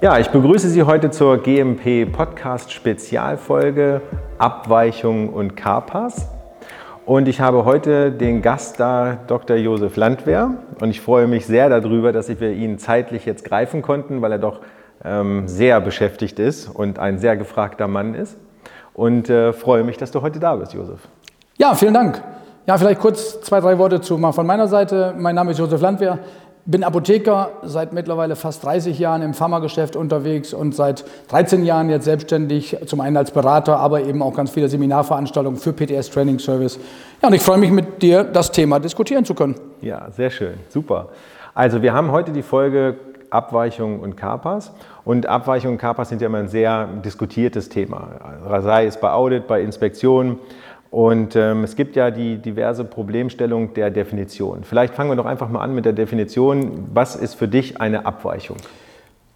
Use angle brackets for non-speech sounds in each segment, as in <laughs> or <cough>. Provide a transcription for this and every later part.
Ja, ich begrüße Sie heute zur GMP Podcast Spezialfolge Abweichung und Carpas. Und ich habe heute den Gast da, Dr. Josef Landwehr. Und ich freue mich sehr darüber, dass wir ihn zeitlich jetzt greifen konnten, weil er doch ähm, sehr beschäftigt ist und ein sehr gefragter Mann ist. Und äh, freue mich, dass du heute da bist, Josef. Ja, vielen Dank. Ja, vielleicht kurz zwei, drei Worte zu mal von meiner Seite. Mein Name ist Josef Landwehr, bin Apotheker, seit mittlerweile fast 30 Jahren im Pharmageschäft unterwegs und seit 13 Jahren jetzt selbstständig, zum einen als Berater, aber eben auch ganz viele Seminarveranstaltungen für PTS Training Service. Ja, und ich freue mich mit dir, das Thema diskutieren zu können. Ja, sehr schön, super. Also wir haben heute die Folge Abweichungen und Kapas. Und Abweichungen und Kapas sind ja immer ein sehr diskutiertes Thema, sei es bei Audit, bei Inspektionen. Und ähm, es gibt ja die diverse Problemstellung der Definition. Vielleicht fangen wir doch einfach mal an mit der Definition. Was ist für dich eine Abweichung?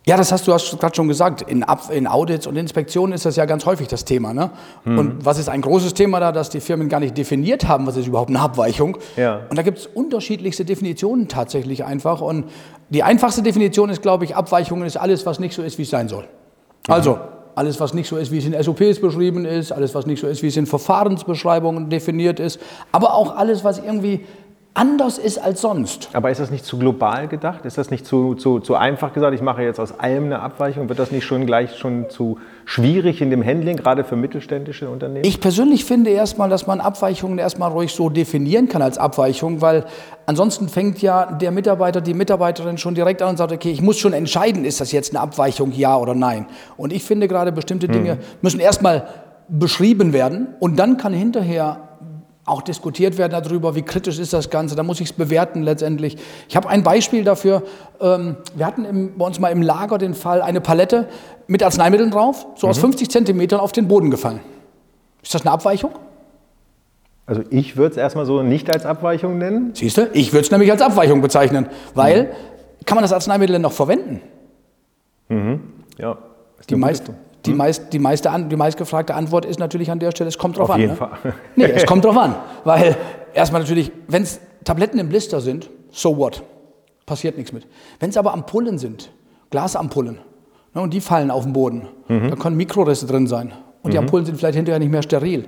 Ja, das hast du gerade schon gesagt. In, Ab in, Audits und Inspektionen ist das ja ganz häufig das Thema. Ne? Mhm. Und was ist ein großes Thema da, dass die Firmen gar nicht definiert haben, was ist überhaupt eine Abweichung? Ja. Und da gibt es unterschiedlichste Definitionen tatsächlich einfach. Und die einfachste Definition ist, glaube ich, Abweichungen ist alles, was nicht so ist, wie es sein soll. Mhm. Also, alles, was nicht so ist, wie es in SOPs beschrieben ist, alles, was nicht so ist, wie es in Verfahrensbeschreibungen definiert ist, aber auch alles, was irgendwie anders ist als sonst. Aber ist das nicht zu global gedacht? Ist das nicht zu, zu, zu einfach gesagt? Ich mache jetzt aus allem eine Abweichung. Wird das nicht schon gleich schon zu schwierig in dem Handling, gerade für mittelständische Unternehmen? Ich persönlich finde erstmal, dass man Abweichungen erstmal ruhig so definieren kann als Abweichung, weil ansonsten fängt ja der Mitarbeiter, die Mitarbeiterin schon direkt an und sagt, okay, ich muss schon entscheiden, ist das jetzt eine Abweichung, ja oder nein. Und ich finde gerade bestimmte Dinge hm. müssen erstmal beschrieben werden und dann kann hinterher auch diskutiert werden darüber, wie kritisch ist das Ganze. Da muss ich es bewerten letztendlich. Ich habe ein Beispiel dafür. Ähm, wir hatten im, bei uns mal im Lager den Fall, eine Palette mit Arzneimitteln drauf, so mhm. aus 50 Zentimetern auf den Boden gefallen. Ist das eine Abweichung? Also ich würde es erstmal so nicht als Abweichung nennen. Siehst du, ich würde es nämlich als Abweichung bezeichnen, weil mhm. kann man das Arzneimittel denn noch verwenden? Mhm. Ja. Die meisten. Die, hm? meist, die, meiste, die meistgefragte Antwort ist natürlich an der Stelle, es kommt drauf Auf an. Jeden ne? Fall. <laughs> Nee, es kommt drauf an. <laughs> Weil erstmal natürlich, wenn es Tabletten im Blister sind, so what? Passiert nichts mit. Wenn es aber Ampullen sind, Glasampullen, ne, und die fallen auf den Boden, mhm. da können Mikrorisse drin sein. Und mhm. die Ampullen sind vielleicht hinterher nicht mehr steril.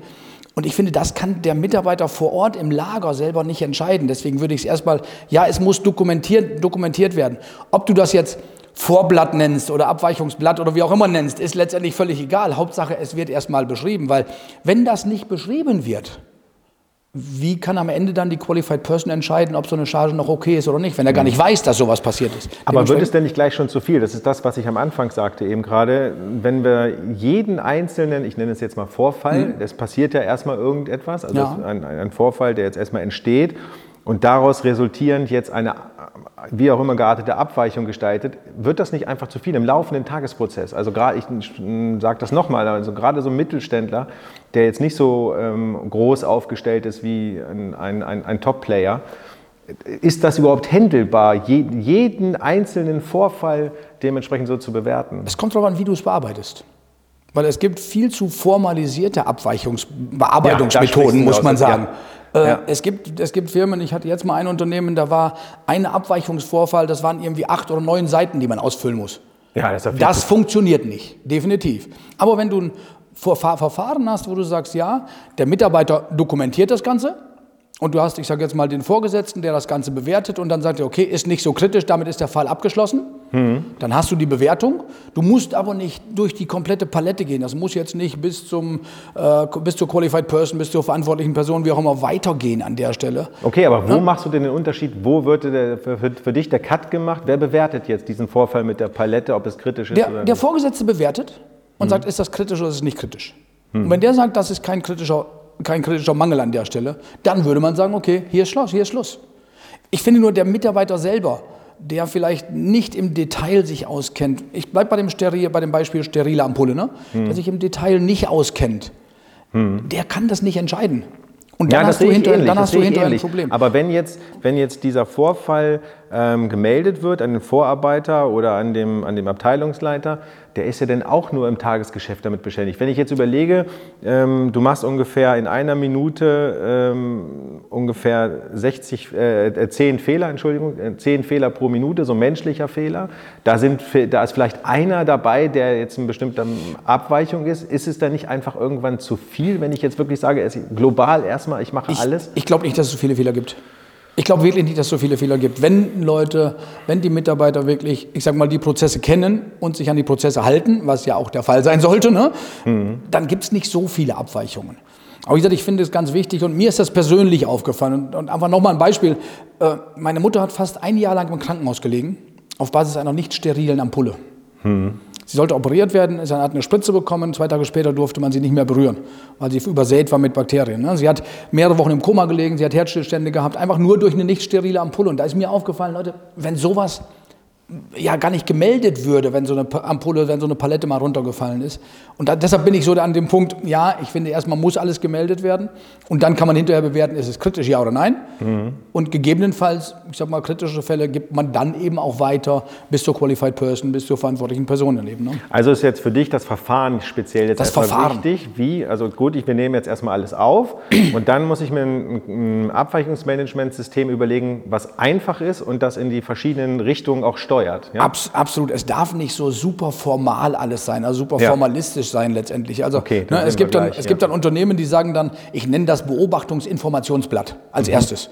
Und ich finde, das kann der Mitarbeiter vor Ort im Lager selber nicht entscheiden. Deswegen würde ich es erstmal, ja, es muss dokumentiert, dokumentiert werden. Ob du das jetzt Vorblatt nennst oder Abweichungsblatt oder wie auch immer nennst, ist letztendlich völlig egal. Hauptsache, es wird erstmal beschrieben, weil wenn das nicht beschrieben wird, wie kann am Ende dann die Qualified Person entscheiden, ob so eine Charge noch okay ist oder nicht, wenn er gar nicht weiß, dass sowas passiert ist? Aber wird es denn nicht gleich schon zu viel? Das ist das, was ich am Anfang sagte eben gerade. Wenn wir jeden einzelnen, ich nenne es jetzt mal Vorfall, es mhm. passiert ja erstmal irgendetwas, also ja. ein, ein Vorfall, der jetzt erstmal entsteht und daraus resultierend jetzt eine wie auch immer geartete Abweichung gestaltet, wird das nicht einfach zu viel im laufenden Tagesprozess? Also gerade, ich sage das nochmal, also gerade so ein Mittelständler, der jetzt nicht so ähm, groß aufgestellt ist wie ein, ein, ein, ein Top-Player, ist das überhaupt händelbar, jeden einzelnen Vorfall dementsprechend so zu bewerten? Es kommt darauf an, wie du es bearbeitest. Weil es gibt viel zu formalisierte Abweichungs Bearbeitungsmethoden, ja, muss man sagen. Ja. Äh, ja. es, gibt, es gibt Firmen, ich hatte jetzt mal ein Unternehmen, da war ein Abweichungsvorfall, das waren irgendwie acht oder neun Seiten, die man ausfüllen muss. Ja, das, das funktioniert nicht, definitiv. Aber wenn du ein Verfahren hast, wo du sagst, ja, der Mitarbeiter dokumentiert das Ganze, und du hast, ich sage jetzt mal, den Vorgesetzten, der das Ganze bewertet und dann sagt er, okay, ist nicht so kritisch, damit ist der Fall abgeschlossen. Mhm. Dann hast du die Bewertung. Du musst aber nicht durch die komplette Palette gehen. Das muss jetzt nicht bis, zum, äh, bis zur Qualified Person, bis zur verantwortlichen Person, wie auch immer, weitergehen an der Stelle. Okay, aber wo ja? machst du denn den Unterschied? Wo wird der, für, für, dich der Cut gemacht? Wer bewertet jetzt diesen Vorfall mit der Palette, ob es kritisch ist der, oder nicht? Der Vorgesetzte bewertet und mhm. sagt, ist das kritisch oder ist es nicht kritisch? Mhm. Und wenn der sagt, das ist kein kritischer kein kritischer Mangel an der Stelle, dann würde man sagen, okay, hier ist Schluss, hier ist Schluss. Ich finde nur, der Mitarbeiter selber, der vielleicht nicht im Detail sich auskennt, ich bleibe bei dem, bei dem Beispiel sterile Ampulle, ne? Hm. der sich im Detail nicht auskennt, hm. der kann das nicht entscheiden. Und dann ja, hast du hinterher, dann hast du hinterher ein Problem. Aber wenn jetzt, wenn jetzt dieser Vorfall ähm, gemeldet wird an den Vorarbeiter oder an dem, an dem Abteilungsleiter, der ist ja dann auch nur im Tagesgeschäft damit beschäftigt. Wenn ich jetzt überlege, ähm, du machst ungefähr in einer Minute ähm, ungefähr 60, äh, 10 Fehler, Entschuldigung, 10 äh, Fehler pro Minute, so menschlicher Fehler. Da, sind, da ist vielleicht einer dabei, der jetzt in bestimmter Abweichung ist. Ist es dann nicht einfach irgendwann zu viel, wenn ich jetzt wirklich sage, es global erstmal, ich mache ich, alles? Ich glaube nicht, dass es so viele Fehler gibt. Ich glaube wirklich nicht, dass es so viele Fehler gibt. Wenn Leute, wenn die Mitarbeiter wirklich, ich sage mal, die Prozesse kennen und sich an die Prozesse halten, was ja auch der Fall sein sollte, ne, mhm. dann gibt es nicht so viele Abweichungen. Aber wie gesagt, ich finde es ganz wichtig und mir ist das persönlich aufgefallen. Und, und einfach nochmal ein Beispiel. Äh, meine Mutter hat fast ein Jahr lang im Krankenhaus gelegen, auf Basis einer nicht sterilen Ampulle. Mhm. Sie sollte operiert werden, sie hat eine Spritze bekommen, zwei Tage später durfte man sie nicht mehr berühren, weil sie übersät war mit Bakterien. Ne? Sie hat mehrere Wochen im Koma gelegen, sie hat Herzstillstände gehabt, einfach nur durch eine nicht sterile Ampulle. Und da ist mir aufgefallen, Leute, wenn sowas ja gar nicht gemeldet würde, wenn so eine Ampulle, wenn so eine Palette mal runtergefallen ist. Und da, deshalb bin ich so an dem Punkt, ja, ich finde erstmal muss alles gemeldet werden und dann kann man hinterher bewerten, ist es kritisch, ja oder nein. Mhm. Und gegebenenfalls, ich sag mal, kritische Fälle gibt man dann eben auch weiter bis zur Qualified Person, bis zur verantwortlichen Person daneben. Ne? Also ist jetzt für dich das Verfahren speziell jetzt das Verfahren. wichtig, wie, also gut, ich, wir nehmen jetzt erstmal alles auf <clears throat> und dann muss ich mir ein, ein Abweichungsmanagementsystem überlegen, was einfach ist und das in die verschiedenen Richtungen auch steuert steuert. Ja? Abs absolut. Es darf nicht so super formal alles sein, also super ja. formalistisch sein letztendlich. Also okay, ne, es, gibt dann, gleich, es ja. gibt dann Unternehmen, die sagen dann, ich nenne das Beobachtungsinformationsblatt als mhm. erstes.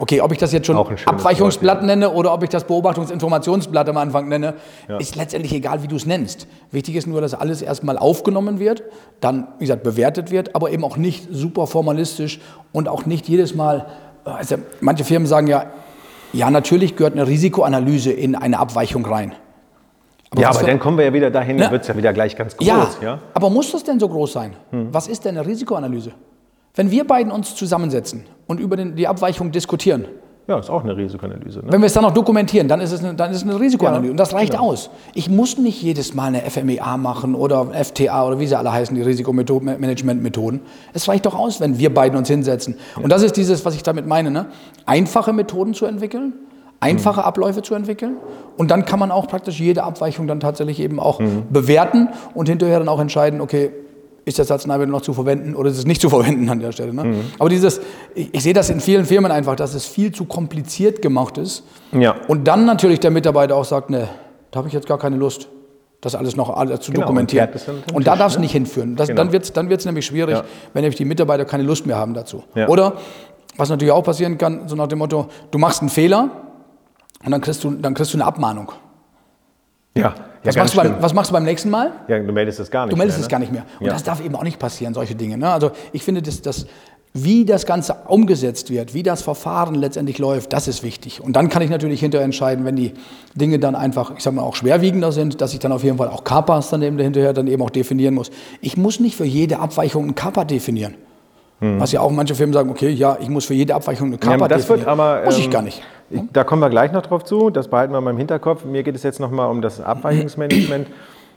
Okay, ob ich das jetzt schon Abweichungsblatt Wort, nenne oder ob ich das Beobachtungsinformationsblatt am Anfang nenne, ist letztendlich egal, wie du es nennst. Wichtig ist nur, dass alles erstmal aufgenommen wird, dann, wie gesagt, bewertet wird, aber eben auch nicht super formalistisch und auch nicht jedes Mal, also manche Firmen sagen ja, ja, natürlich gehört eine Risikoanalyse in eine Abweichung rein. Aber ja, aber dann kommen wir ja wieder dahin, dann wird es ja wieder gleich ganz groß. Ja, ja, aber muss das denn so groß sein? Hm. Was ist denn eine Risikoanalyse? Wenn wir beiden uns zusammensetzen und über den, die Abweichung diskutieren, ja, ist auch eine Risikoanalyse. Ne? Wenn wir es dann noch dokumentieren, dann ist es eine, dann ist es eine Risikoanalyse. Ja. Und das reicht ja. aus. Ich muss nicht jedes Mal eine FMEA machen oder FTA oder wie sie alle heißen, die Risikomanagementmethoden. Es reicht doch aus, wenn wir beiden uns hinsetzen. Ja. Und das ist dieses, was ich damit meine. Ne? Einfache Methoden zu entwickeln, einfache mhm. Abläufe zu entwickeln. Und dann kann man auch praktisch jede Abweichung dann tatsächlich eben auch mhm. bewerten und hinterher dann auch entscheiden, okay, ist das Arzneimittel noch zu verwenden oder ist es nicht zu verwenden an der Stelle. Ne? Mhm. Aber dieses, ich, ich, sehe das in vielen Firmen einfach, dass es viel zu kompliziert gemacht ist. Ja. Und dann natürlich der Mitarbeiter auch sagt, ne, da habe ich jetzt gar keine Lust, das alles noch alles zu genau, dokumentieren. Und, und da darf es ne? nicht hinführen. Das, genau. Dann wird es dann wird's nämlich schwierig, ja. wenn nämlich die Mitarbeiter keine Lust mehr haben dazu. Ja. Oder, was natürlich auch passieren kann, so nach dem Motto, du machst einen Fehler und dann kriegst du, dann kriegst du eine Abmahnung. Ja. Was, machst beim, was, machst du beim, nächsten Mal? Ja, du meldest es gar nicht mehr. Du meldest mehr, es gar nicht mehr. Und ja. das darf eben auch nicht passieren, solche Dinge. Ne? Also ich finde, dass, dass wie das Ganze umgesetzt wird, wie das Verfahren letztendlich läuft, das ist wichtig. Und dann kann ich natürlich hinterher entscheiden, wenn die Dinge dann einfach, ich sag mal, auch schwerwiegender sind, dass ich dann auf jeden Fall auch Kappas dann eben hinterher dann eben auch definieren muss. Ich muss nicht für jede Abweichung ein Kappa definieren. Hm. Was ja auch manche Firmen sagen, okay, ja, ich muss für jede Abweichung eine Kappa ja, das definieren. Wird aber, muss ich ähm, gar nicht. Ich, da kommen wir gleich noch drauf zu, das behalten wir mal im Hinterkopf. Mir geht es jetzt nochmal um das Abweichungsmanagement.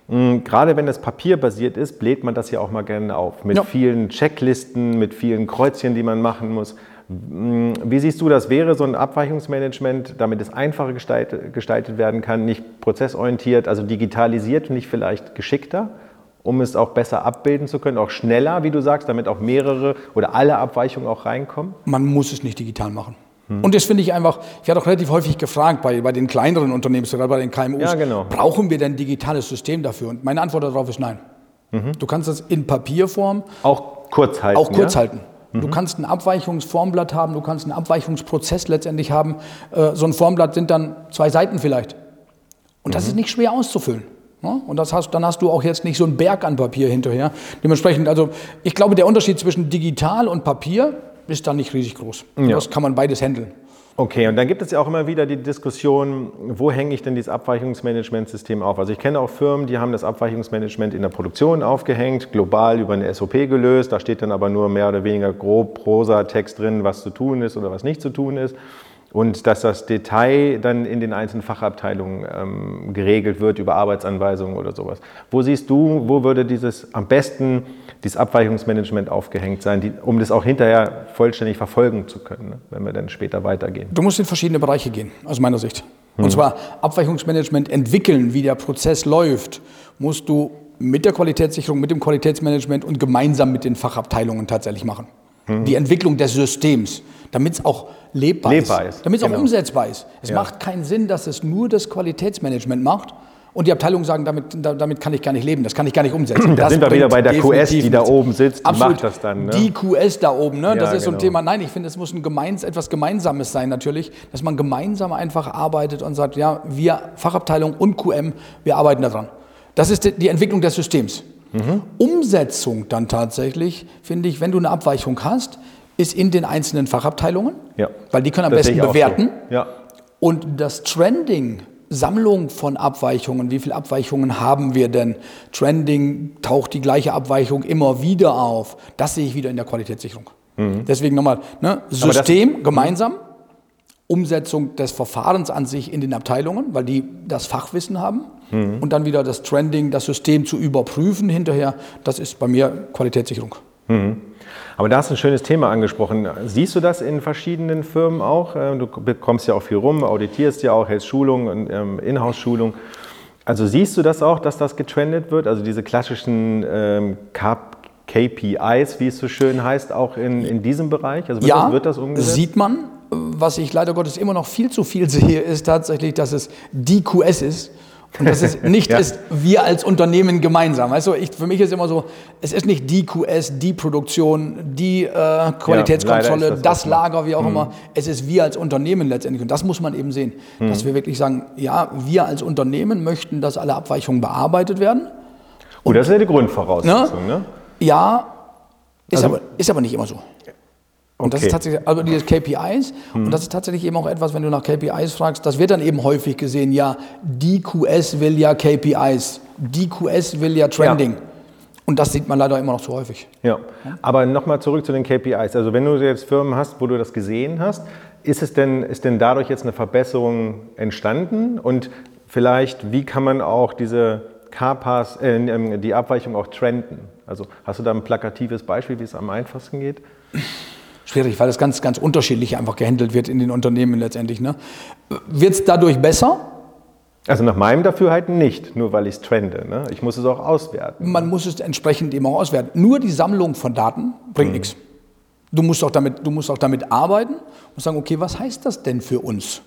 Hm, gerade wenn das papierbasiert ist, bläht man das ja auch mal gerne auf. Mit ja. vielen Checklisten, mit vielen Kreuzchen, die man machen muss. Hm, wie siehst du das? Wäre so ein Abweichungsmanagement, damit es einfacher gestaltet, gestaltet werden kann, nicht prozessorientiert, also digitalisiert, nicht vielleicht geschickter? um es auch besser abbilden zu können, auch schneller, wie du sagst, damit auch mehrere oder alle Abweichungen auch reinkommen? Man muss es nicht digital machen. Hm. Und das finde ich einfach, ich hatte auch relativ häufig gefragt bei, bei den kleineren Unternehmen, sogar bei den KMUs, ja, genau. brauchen wir denn ein digitales System dafür? Und meine Antwort darauf ist nein. Mhm. Du kannst das in Papierform auch kurz halten. Auch kurz ja? halten. Du mhm. kannst ein Abweichungsformblatt haben, du kannst einen Abweichungsprozess letztendlich haben. Äh, so ein Formblatt sind dann zwei Seiten vielleicht. Und das mhm. ist nicht schwer auszufüllen. Und das hast, dann hast du auch jetzt nicht so einen Berg an Papier hinterher. Dementsprechend, also ich glaube, der Unterschied zwischen digital und Papier ist dann nicht riesig groß. Ja. Das kann man beides handeln. Okay, und dann gibt es ja auch immer wieder die Diskussion, wo hänge ich denn dieses Abweichungsmanagementsystem auf? Also ich kenne auch Firmen, die haben das Abweichungsmanagement in der Produktion aufgehängt, global über eine SOP gelöst. Da steht dann aber nur mehr oder weniger grob Prosa-Text drin, was zu tun ist oder was nicht zu tun ist. Und dass das Detail dann in den einzelnen Fachabteilungen ähm, geregelt wird über Arbeitsanweisungen oder sowas. Wo siehst du, wo würde dieses am besten dieses Abweichungsmanagement aufgehängt sein, die, um das auch hinterher vollständig verfolgen zu können, ne, wenn wir dann später weitergehen? Du musst in verschiedene Bereiche gehen, aus meiner Sicht. Hm. Und zwar Abweichungsmanagement entwickeln, wie der Prozess läuft, musst du mit der Qualitätssicherung, mit dem Qualitätsmanagement und gemeinsam mit den Fachabteilungen tatsächlich machen. Hm. Die Entwicklung des Systems, damit es auch lebbar, lebbar ist, ist, damit es genau. auch umsetzbar ist. Es ja. macht keinen Sinn, dass es nur das Qualitätsmanagement macht und die Abteilungen sagen, damit, damit kann ich gar nicht leben, das kann ich gar nicht umsetzen. Da sind wir wieder bei der QS, die da oben sitzt, die Absolut. macht das dann. Ne? Die QS da oben, ne? Ja, das ist genau. so ein genau. Thema. Nein, ich finde, es muss ein gemeins, etwas Gemeinsames sein natürlich, dass man gemeinsam einfach arbeitet und sagt, ja, wir Fachabteilung und QM, wir arbeiten daran. Das ist die Entwicklung des Systems. Mhm. Umsetzung dann tatsächlich, finde ich, wenn du eine Abweichung hast, ist in den einzelnen Fachabteilungen, ja. weil die können am das besten bewerten. So. Ja. Und das Trending, Sammlung von Abweichungen, wie viele Abweichungen haben wir denn? Trending taucht die gleiche Abweichung immer wieder auf. Das sehe ich wieder in der Qualitätssicherung. Mhm. Deswegen nochmal, ne? System gemeinsam, Umsetzung des Verfahrens an sich in den Abteilungen, weil die das Fachwissen haben. Mhm. Und dann wieder das Trending, das System zu überprüfen hinterher. Das ist bei mir Qualitätssicherung. Mhm. Aber da hast du ein schönes Thema angesprochen. Siehst du das in verschiedenen Firmen auch? Äh, du bekommst ja auch viel rum, auditierst ja auch, hältst Schulungen und ähm, Inhouse-Schulungen. Also siehst du das auch, dass das getrendet wird? Also diese klassischen ähm, KPIs, wie es so schön heißt, auch in, in diesem Bereich? Also wird, ja, das, wird das umgesetzt? sieht man. Was ich leider Gottes immer noch viel zu viel sehe, ist tatsächlich, dass es die QS ist und dass es <laughs> nicht ja. ist, wir als Unternehmen gemeinsam. Weißt du, ich, für mich ist immer so, es ist nicht die QS, die Produktion, die äh, Qualitätskontrolle, ja, das, das Lager, wie auch mhm. immer. Es ist wir als Unternehmen letztendlich. Und das muss man eben sehen, mhm. dass wir wirklich sagen, ja, wir als Unternehmen möchten, dass alle Abweichungen bearbeitet werden. Und, das ist ja die Grundvoraussetzung, ne? ne? Ja, ist, also, aber, ist aber nicht immer so. Und okay. das ist tatsächlich, also diese KPIs, hm. und das ist tatsächlich eben auch etwas, wenn du nach KPIs fragst, das wird dann eben häufig gesehen, ja, die QS will ja KPIs, die QS will ja Trending. Ja. Und das sieht man leider immer noch zu häufig. Ja, aber nochmal zurück zu den KPIs. Also wenn du jetzt Firmen hast, wo du das gesehen hast, ist es denn, ist denn dadurch jetzt eine Verbesserung entstanden? Und vielleicht, wie kann man auch diese KPAs, äh, die Abweichung auch trenden? Also hast du da ein plakatives Beispiel, wie es am einfachsten geht? Schwierig, weil es ganz, ganz unterschiedlich einfach gehandelt wird in den Unternehmen letztendlich. Ne? Wird es dadurch besser? Also nach meinem Dafürhalten nicht, nur weil ich es trende. Ne? Ich muss es auch auswerten. Man muss es entsprechend eben auch auswerten. Nur die Sammlung von Daten bringt mhm. nichts. Du musst, auch damit, du musst auch damit arbeiten und sagen, okay, was heißt das denn für uns?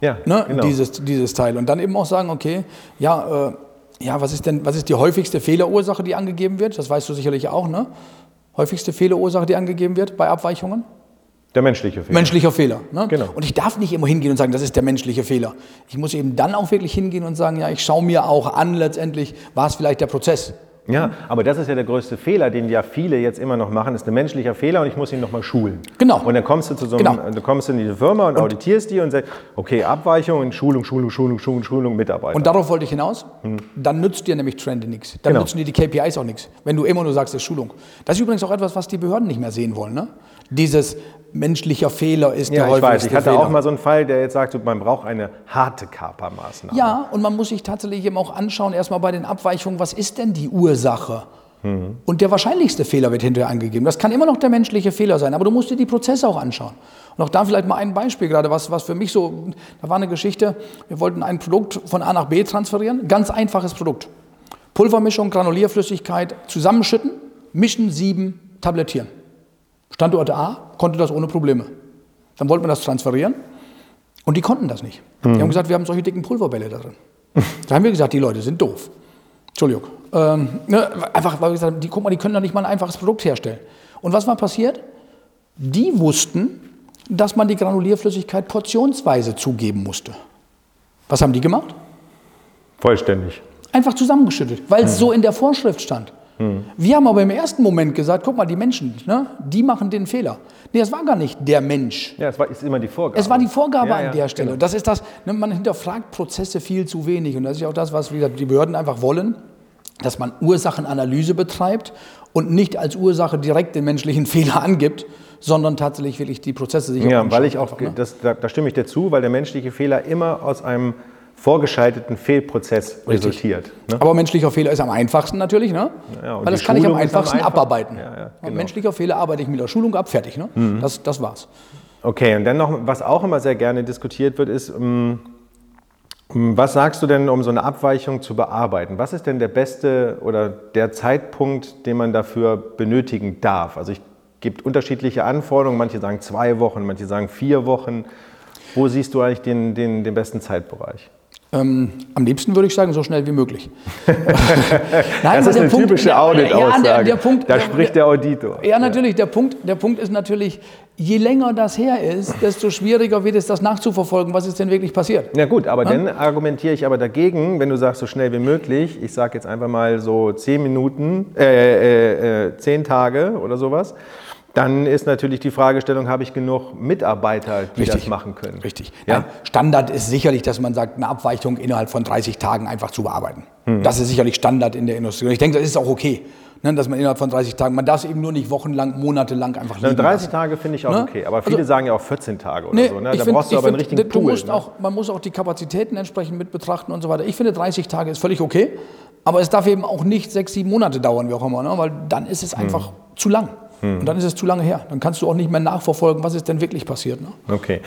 Ja, ne? genau. dieses, dieses Teil. Und dann eben auch sagen, okay, ja, äh, ja, was ist denn, was ist die häufigste Fehlerursache, die angegeben wird? Das weißt du sicherlich auch, ne? Häufigste Fehlerursache, die angegeben wird bei Abweichungen? Der menschliche Fehler. Menschlicher Fehler. Ne? Genau. Und ich darf nicht immer hingehen und sagen, das ist der menschliche Fehler. Ich muss eben dann auch wirklich hingehen und sagen, ja, ich schaue mir auch an, letztendlich war es vielleicht der Prozess. Ja, aber das ist ja der größte Fehler, den ja viele jetzt immer noch machen, das ist ein menschlicher Fehler und ich muss ihn nochmal schulen. Genau. Und dann kommst du zu so einem, genau. du kommst in diese Firma und, und, auditierst die und sagst, okay, Abweichung und Schulung, Schulung, Schulung, Schulung, Schulung, Mitarbeiter. Und darauf wollte ich hinaus. Hm. Dann nützt dir nämlich Trend nichts. Dann genau. nützen dir die KPIs auch nichts, wenn du immer nur sagst, das ist Schulung. Das ist übrigens auch etwas, was die Behörden nicht mehr sehen wollen. Ne? Dieses menschlicher Fehler ist ja, der ich weiß. Ich hatte Fehler. auch mal so einen Fall, der jetzt sagt, man braucht eine harte Kapermaßnahme. Ja, und man muss sich tatsächlich eben auch anschauen, erstmal bei den Abweichungen, was ist denn die Ursache? Mhm. Und der wahrscheinlichste Fehler wird hinterher angegeben. Das kann immer noch der menschliche Fehler sein, aber du musst dir die Prozesse auch anschauen. Und auch da vielleicht mal ein Beispiel gerade, was, was für mich so, da war eine Geschichte, wir wollten ein Produkt von A nach B transferieren, ganz einfaches Produkt. Pulvermischung, Granulierflüssigkeit zusammenschütten, mischen, sieben, tablettieren. Standort A konnte das ohne Probleme. Dann wollten wir das transferieren und die konnten das nicht. Mhm. Die haben gesagt, wir haben solche dicken Pulverbälle da drin. <laughs> da haben wir gesagt, die Leute sind doof. Entschuldigung. Ähm, ne, einfach, weil wir gesagt haben, die, guck mal, die können doch nicht mal ein einfaches Produkt herstellen. Und was war passiert? Die wussten, dass man die Granulierflüssigkeit portionsweise zugeben musste. Was haben die gemacht? Vollständig. Einfach zusammengeschüttet, weil es hm. so in der Vorschrift stand. Hm. Wir haben aber im ersten Moment gesagt, guck mal, die Menschen, ne, die machen den Fehler. Nee, es war gar nicht der Mensch. Ja, es war ist immer die Vorgabe. Es war die Vorgabe ja, an der Stelle. Genau. Das ist das, ne, man hinterfragt Prozesse viel zu wenig. Und das ist ja auch das, was gesagt, die Behörden einfach wollen dass man Ursachenanalyse betreibt und nicht als Ursache direkt den menschlichen <laughs> Fehler angibt, sondern tatsächlich wirklich die Prozesse sich Ja, weil ich auch, ne? das, da, da, stimme ich dir zu, weil der menschliche Fehler immer aus einem vorgeschalteten Fehlprozess Richtig. resultiert. Ne? Aber menschlicher Fehler ist am einfachsten natürlich, ne? Ja, weil das kann ich am einfachsten am einfach, abarbeiten. Ja, ja, genau. Menschlicher Fehler arbeite ich mit der Schulung ab, fertig. Ne? Mhm. Das, das war's. Okay, und dann noch, was auch immer sehr gerne diskutiert wird, ist, um, ähm, was sagst du denn, um so eine Abweichung zu bearbeiten? Was ist denn der beste oder der Zeitpunkt, den man dafür benötigen darf? Also es gibt unterschiedliche Anforderungen, manche sagen zwei Wochen, manche sagen vier Wochen. Wo siehst du eigentlich den, den, den besten Zeitbereich? Ähm, am liebsten würde ich sagen, so schnell wie möglich. <laughs> Nein, das ist eine Punkt, typische Audit-Aussage. Ja, der, der da spricht der Auditor. Ja, natürlich. Der Punkt, der Punkt ist natürlich, je länger das her ist, desto schwieriger wird es, das nachzuverfolgen, was ist denn wirklich passiert. Ja gut, aber ja? dann argumentiere ich aber dagegen, wenn du sagst, so schnell wie möglich. Ich sage jetzt einfach mal so zehn Minuten, äh, äh, äh, zehn Tage oder sowas. Dann ist natürlich die Fragestellung, habe ich genug Mitarbeiter, die Richtig. das machen können? Richtig. Ja? Standard ist sicherlich, dass man sagt, eine Abweichung innerhalb von 30 Tagen einfach zu bearbeiten. Hm. Das ist sicherlich Standard in der Industrie. Und ich denke, das ist auch okay. Ne, dass man innerhalb von 30 Tagen, man darf es eben nur nicht wochenlang, monatelang einfach liegen 30 lassen. Tage finde ich auch ne? okay, aber viele also, sagen ja auch 14 Tage oder nee, so. Ne? Da find, brauchst du aber find, einen richtigen Pool. Musst ne? auch, man muss auch die Kapazitäten entsprechend mit betrachten und so weiter. Ich finde 30 Tage ist völlig okay, aber es darf eben auch nicht sechs, sieben Monate dauern, wie auch immer, ne? weil dann ist es hm. einfach hm. zu lang. Hm. Und dann ist es zu lange her. Dann kannst du auch nicht mehr nachverfolgen, was ist denn wirklich passiert. Ne? Okay.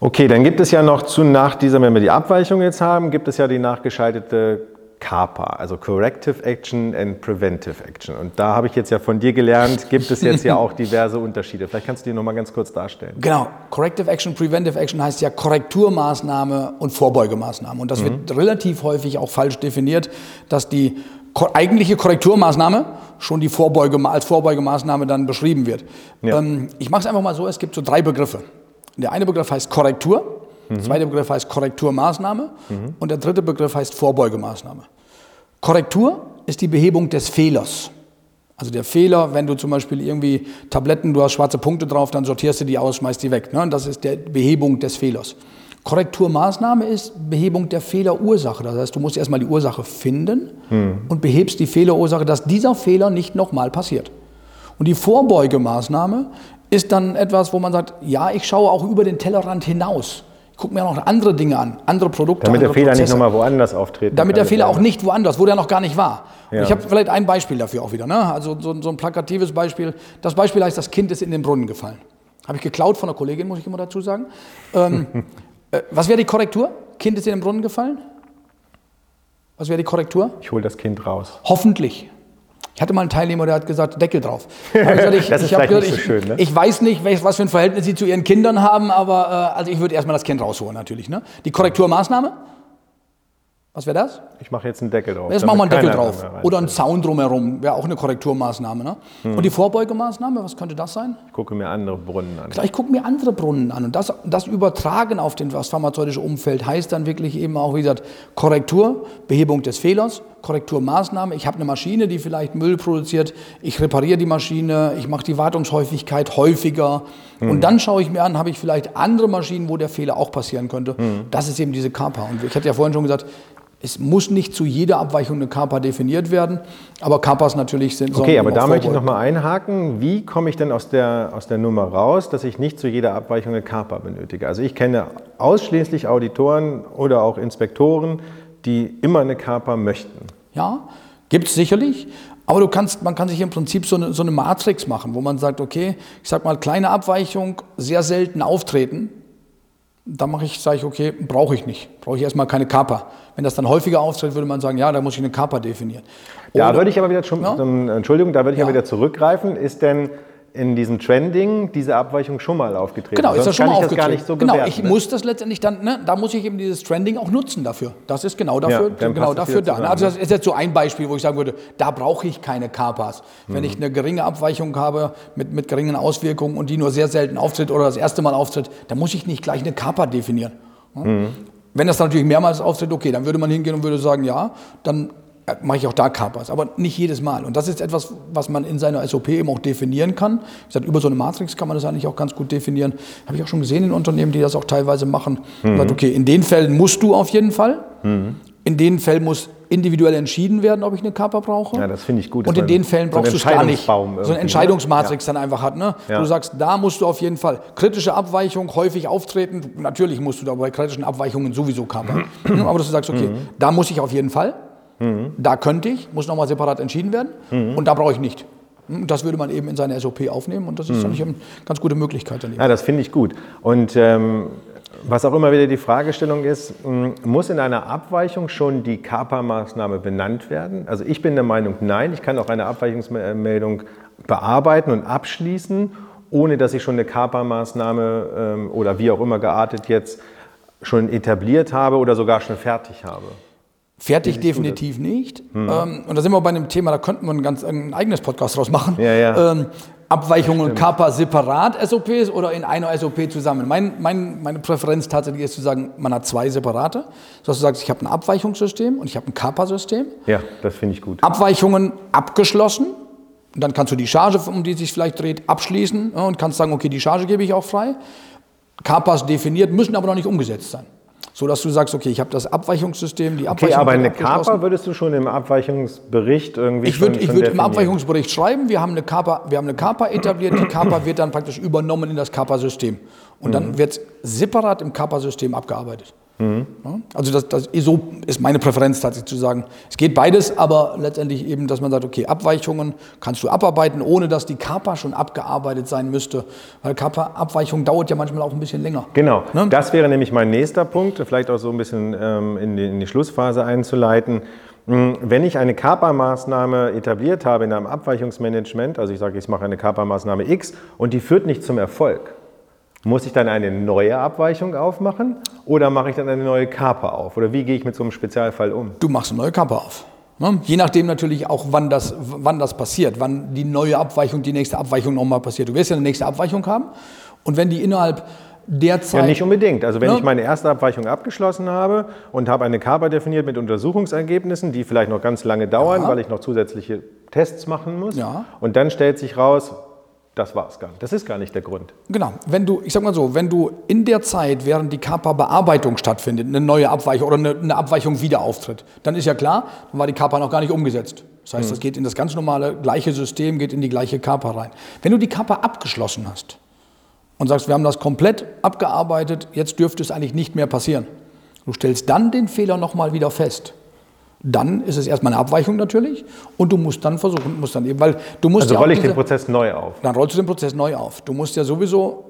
Okay, dann gibt es ja noch zu nach dieser, wenn wir die Abweichung jetzt haben, gibt es ja die nachgeschaltete CAPA, also Corrective Action and Preventive Action. Und da habe ich jetzt ja von dir gelernt, gibt es jetzt ja auch <laughs> diverse Unterschiede. Vielleicht kannst du die nochmal ganz kurz darstellen. Genau, Corrective Action, Preventive Action heißt ja Korrekturmaßnahme und Vorbeugemaßnahme. Und das mhm. wird relativ häufig auch falsch definiert, dass die eigentliche Korrekturmaßnahme schon die Vorbeuge, als Vorbeugemaßnahme dann beschrieben wird. Ja. Ähm, ich mache es einfach mal so, es gibt so drei Begriffe. Der eine Begriff heißt Korrektur, mhm. der zweite Begriff heißt Korrekturmaßnahme mhm. und der dritte Begriff heißt Vorbeugemaßnahme. Korrektur ist die Behebung des Fehlers. Also der Fehler, wenn du zum Beispiel irgendwie Tabletten, du hast schwarze Punkte drauf, dann sortierst du die aus, schmeißt die weg. Ne? Das ist die Behebung des Fehlers. Korrekturmaßnahme ist Behebung der Fehlerursache. Das heißt, du musst erstmal die Ursache finden hm. und behebst die Fehlerursache, dass dieser Fehler nicht nochmal passiert. Und die Vorbeugemaßnahme ist dann etwas, wo man sagt, ja, ich schaue auch über den Tellerrand hinaus. Ich gucke mir noch andere Dinge an, andere Produkte. Damit andere der Fehler Prozesse. nicht nochmal woanders auftritt. Damit der Fehler auch nicht woanders, wo der noch gar nicht war. Ja. Ich habe vielleicht ein Beispiel dafür auch wieder. Ne? Also so, so ein plakatives Beispiel. Das Beispiel heißt, das Kind ist in den Brunnen gefallen. Habe ich geklaut von einer Kollegin, muss ich immer dazu sagen. Ähm, Äh, <laughs> was wäre die Korrektur? Kind ist in den Brunnen gefallen? Was wäre die Korrektur? Ich hole das Kind raus. Hoffentlich. Ich hatte mal einen Teilnehmer, der hat gesagt, Deckel drauf. Gesagt, <laughs> ich, das ist ich vielleicht gehört, nicht so schön, ne? ich, weiß nicht, was für ein Verhältnis sie zu ihren Kindern haben, aber äh, also ich würde erstmal das Kind rausholen natürlich. Ne? Die Korrekturmaßnahme? Was wäre das? Ich mache jetzt einen Deckel drauf. Jetzt machen wir einen Deckel drauf. Oder einen Zaun drumherum. Wäre auch eine Korrekturmaßnahme. Ne? Hm. Und die Vorbeugemaßnahme, was könnte das sein? Ich gucke mir andere Brunnen an. Klar, ich gucke mir andere Brunnen an. Und das, das Übertragen auf den, das pharmazeutische Umfeld heißt dann wirklich eben auch, wie gesagt, Korrektur, Behebung des Fehlers, Korrekturmaßnahme. Ich habe eine Maschine, die vielleicht Müll produziert. Ich repariere die Maschine. Ich mache die Wartungshäufigkeit häufiger. Hm. Und dann schaue ich mir an, habe ich vielleicht andere Maschinen, wo der Fehler auch passieren könnte. Hm. Das ist eben diese Kappa. Und ich hatte ja vorhin schon gesagt, es muss nicht zu jeder Abweichung eine Kappa definiert werden, aber Kappas natürlich sind. Okay, aber da möchte ich nochmal einhaken. Wie komme ich denn aus der, aus der Nummer raus, dass ich nicht zu jeder Abweichung eine Kappa benötige? Also ich kenne ausschließlich Auditoren oder auch Inspektoren, die immer eine Kappa möchten. Ja, gibt es sicherlich. Aber du kannst, man kann sich im Prinzip so eine, so eine Matrix machen, wo man sagt, okay, ich sag mal, kleine Abweichung, sehr selten auftreten, da mache ich, sage ich, okay, brauche ich nicht. Brauche ich erstmal keine Kappa. Wenn das dann häufiger auftritt, würde man sagen, ja, da muss ich eine Kappa definieren. Oder, da würde ich aber wieder, ja? Entschuldigung, da würde ich ja. aber wieder zurückgreifen. Ist denn in diesem Trending diese Abweichung schon mal aufgetreten. Genau, ist das schon mal aufgetreten. gar nicht so genau, bewerten, ich ne? muss das letztendlich dann, ne, da muss ich eben dieses Trending auch nutzen dafür. Das ist genau dafür, ja, genau dafür da. also das ist jetzt so ein Beispiel, wo ich sagen würde, da brauche ich keine Kapas. Wenn mhm. ich eine geringe Abweichung habe mit, mit geringen Auswirkungen und die nur sehr selten auftritt oder das erste Mal auftritt, dann muss ich nicht gleich eine Kapa definieren. Mhm. Wenn das natürlich mehrmals auftritt, okay, dann würde man hingehen und würde sagen, ja, dann mache ich auch da Kappas, aber nicht jedes Mal. Und das ist etwas, was man in seiner SOP eben auch definieren kann. Ich sage, über so eine Matrix kann man das eigentlich auch ganz gut definieren. Habe ich auch schon gesehen in Unternehmen, die das auch teilweise machen. Mhm. Sagt, okay, in den Fällen musst du auf jeden Fall. Mhm. In den Fällen muss individuell entschieden werden, ob ich eine Kappa brauche. Ja, das finde ich gut. Und in den Fällen brauchst so du es gar nicht. So eine Entscheidungsmatrix ja. dann einfach hat. Ne? Ja. Du sagst, da musst du auf jeden Fall kritische Abweichung häufig auftreten. Natürlich musst du da bei kritischen Abweichungen sowieso Kappa. Aber dass du sagst, okay, mhm. da muss ich auf jeden Fall. Mhm. Da könnte ich, muss nochmal separat entschieden werden. Mhm. Und da brauche ich nicht. Hm, das würde man eben in seine SOP aufnehmen und das ist mhm. eine ganz gute Möglichkeit. Daneben. Ja, das finde ich gut. Und ähm, was auch immer wieder die Fragestellung ist, hm, muss in einer Abweichung schon die KAPA-Maßnahme benannt werden? Also ich bin der Meinung, nein, ich kann auch eine Abweichungsmeldung bearbeiten und abschließen, ohne dass ich schon eine KAPA-Maßnahme ähm, oder wie auch immer geartet jetzt schon etabliert habe oder sogar schon fertig habe. Fertig definitiv nicht. Hm. Ähm, und da sind wir bei einem Thema, da könnten wir ein ganz ein eigenes Podcast draus machen. Ja, ja. Ähm, Abweichungen und Kappa separat SOPs oder in einer SOP zusammen? Mein, mein, meine Präferenz tatsächlich ist zu sagen, man hat zwei separate. Dass du sagst, ich habe ein Abweichungssystem und ich habe ein Kappa-System. Ja, das finde ich gut. Abweichungen abgeschlossen. Und dann kannst du die Charge, um die sich vielleicht dreht, abschließen und kannst sagen, okay, die Charge gebe ich auch frei. Kappas definiert, müssen aber noch nicht umgesetzt sein so dass du sagst, okay, ich habe das Abweichungssystem, die Abweichung. Okay, aber eine Kappa würdest du schon im Abweichungsbericht irgendwie Ich würde würd im Abweichungsbericht schreiben, wir haben eine Kappa, wir haben eine Kappa etabliert, die Kappa wird dann praktisch übernommen in das Kappa-System und mhm. dann wird es separat im Kappa-System abgearbeitet. Mhm. Also das, das, so ist meine Präferenz tatsächlich zu sagen, es geht beides, aber letztendlich eben, dass man sagt, okay, Abweichungen kannst du abarbeiten, ohne dass die Kappa schon abgearbeitet sein müsste, weil Kappa-Abweichung dauert ja manchmal auch ein bisschen länger. Genau, ne? das wäre nämlich mein nächster Punkt, vielleicht auch so ein bisschen ähm, in, die, in die Schlussphase einzuleiten. Hm, wenn ich eine Kappa-Maßnahme etabliert habe in einem Abweichungsmanagement, also ich sage, ich mache eine Kappa-Maßnahme X und die führt nicht zum Erfolg, muss ich dann eine neue Abweichung aufmachen oder mache ich dann eine neue Kappa auf? Oder wie gehe ich mit so einem Spezialfall um? Du machst eine neue Kappa auf. Ne? Je nachdem natürlich auch, wann das, wann das passiert, wann die neue Abweichung, die nächste Abweichung nochmal passiert. Du wirst ja eine nächste Abweichung haben und wenn die innerhalb der Zeit... Ja, nicht unbedingt. Also wenn ne? ich meine erste Abweichung abgeschlossen habe und habe eine Kappa definiert mit Untersuchungsergebnissen, die vielleicht noch ganz lange dauern, ja. weil ich noch zusätzliche Tests machen muss. Ja. Und dann stellt sich raus, das war es gar nicht. Das ist gar nicht der Grund. Genau. Wenn du, ich sag mal so, wenn du in der Zeit, während die Kappa-Bearbeitung stattfindet, eine neue Abweichung oder eine, eine, Abweichung wieder auftritt, dann ist ja klar, dann war die Kappa noch gar nicht umgesetzt. Das heißt, mhm. das geht in das ganz normale gleiche System, geht in die gleiche Kappa rein. Wenn du die Kappa abgeschlossen hast und sagst, wir haben das komplett abgearbeitet, jetzt dürfte es eigentlich nicht mehr passieren. Du stellst dann den Fehler nochmal wieder fest dann ist es erstmal eine Abweichung natürlich und du musst dann versuchen, musst dann eben, weil du musst also ja rolle ich den Prozess neu auf. Dann rollst du den Prozess neu auf. Du musst ja sowieso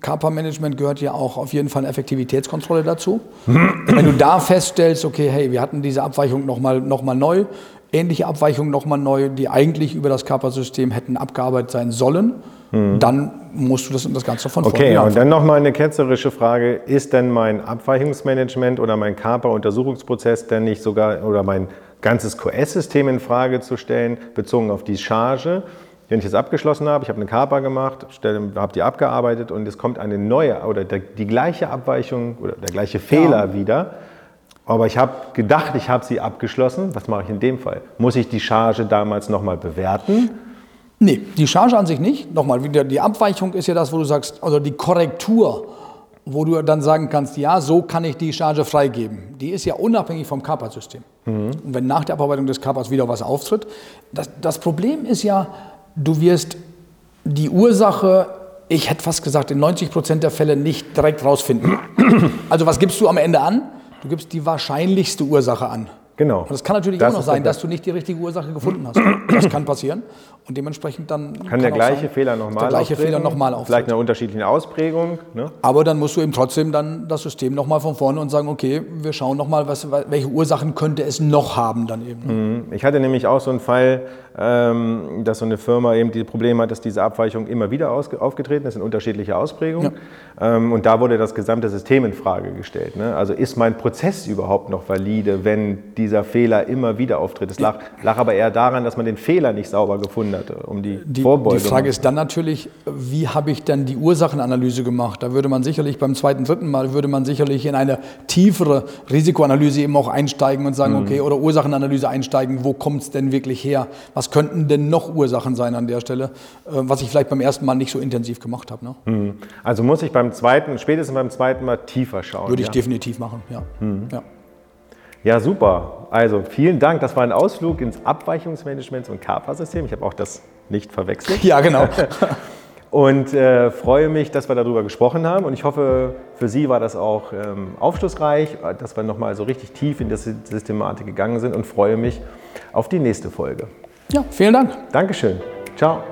Kappa-Management gehört ja auch auf jeden Fall eine Effektivitätskontrolle dazu. <clears throat> Wenn du da feststellst, okay, hey, wir hatten diese Abweichung nochmal noch mal neu, ähnliche Abweichungen nochmal neu, die eigentlich über das Kappa-System hätten abgearbeitet sein sollen, hm. dann musst du das, das Ganze von vorne Okay, und dann nochmal eine ketzerische Frage. Ist denn mein Abweichungsmanagement oder mein Kappa-Untersuchungsprozess denn nicht sogar, oder mein ganzes QS-System in Frage zu stellen, bezogen auf die Charge? Wenn ich es abgeschlossen habe, ich habe eine Kappa gemacht, habe die abgearbeitet und es kommt eine neue oder der, die gleiche Abweichung oder der gleiche Fehler ja. wieder, aber ich habe gedacht, ich habe sie abgeschlossen. Was mache ich in dem Fall? Muss ich die Charge damals nochmal bewerten? Nee, die Charge an sich nicht. Nochmal, die Abweichung ist ja das, wo du sagst, also die Korrektur, wo du dann sagen kannst, ja, so kann ich die Charge freigeben. Die ist ja unabhängig vom Kappa-System. Mhm. Und wenn nach der Abarbeitung des Kappas wieder was auftritt, das, das Problem ist ja, du wirst die Ursache, ich hätte fast gesagt, in 90 Prozent der Fälle nicht direkt rausfinden. Also was gibst du am Ende an? Du gibst die wahrscheinlichste Ursache an. Genau. Und es kann natürlich das auch noch sein, dass du nicht die richtige Ursache gefunden hast. Das kann passieren. Und dementsprechend dann. Kann, kann der gleiche sein, Fehler nochmal Der gleiche Fehler nochmal auftreten. Vielleicht eine unterschiedliche Ausprägung. Ne? Aber dann musst du eben trotzdem dann das System nochmal von vorne und sagen, okay, wir schauen nochmal, welche Ursachen könnte es noch haben dann eben. Ne? Mhm. Ich hatte nämlich auch so einen Fall, ähm, dass so eine Firma eben die Probleme hat, dass diese Abweichung immer wieder aufgetreten ist in unterschiedliche Ausprägungen. Ja. Ähm, und da wurde das gesamte System in Frage gestellt. Ne? Also ist mein Prozess überhaupt noch valide, wenn dieser Fehler immer wieder auftritt? Es lag, lag aber eher daran, dass man den Fehler nicht sauber gefunden hatte, um die, die Vorbeugung. Die Frage ist dann natürlich, wie habe ich dann die Ursachenanalyse gemacht? Da würde man sicherlich beim zweiten, dritten Mal würde man sicherlich in eine tiefere Risikoanalyse eben auch einsteigen und sagen, mhm. okay, oder Ursachenanalyse einsteigen, wo kommt es denn wirklich her? Was könnten denn noch Ursachen sein an der Stelle, äh, was ich vielleicht beim ersten Mal nicht so intensiv gemacht habe. Ne? Hm. Also muss ich beim zweiten, spätestens beim zweiten Mal tiefer schauen. Würde ich ja? definitiv machen, ja. Hm. ja. Ja, super. Also vielen Dank. Das war ein Ausflug ins Abweichungsmanagement und KAPA-System. Ich habe auch das nicht verwechselt. Ja, genau. <laughs> und äh, freue mich, dass wir darüber gesprochen haben. Und ich hoffe, für Sie war das auch ähm, aufschlussreich, dass wir nochmal so richtig tief in die Systematik gegangen sind und freue mich auf die nächste Folge. Ja, vielen Dank. Dankeschön. Ciao.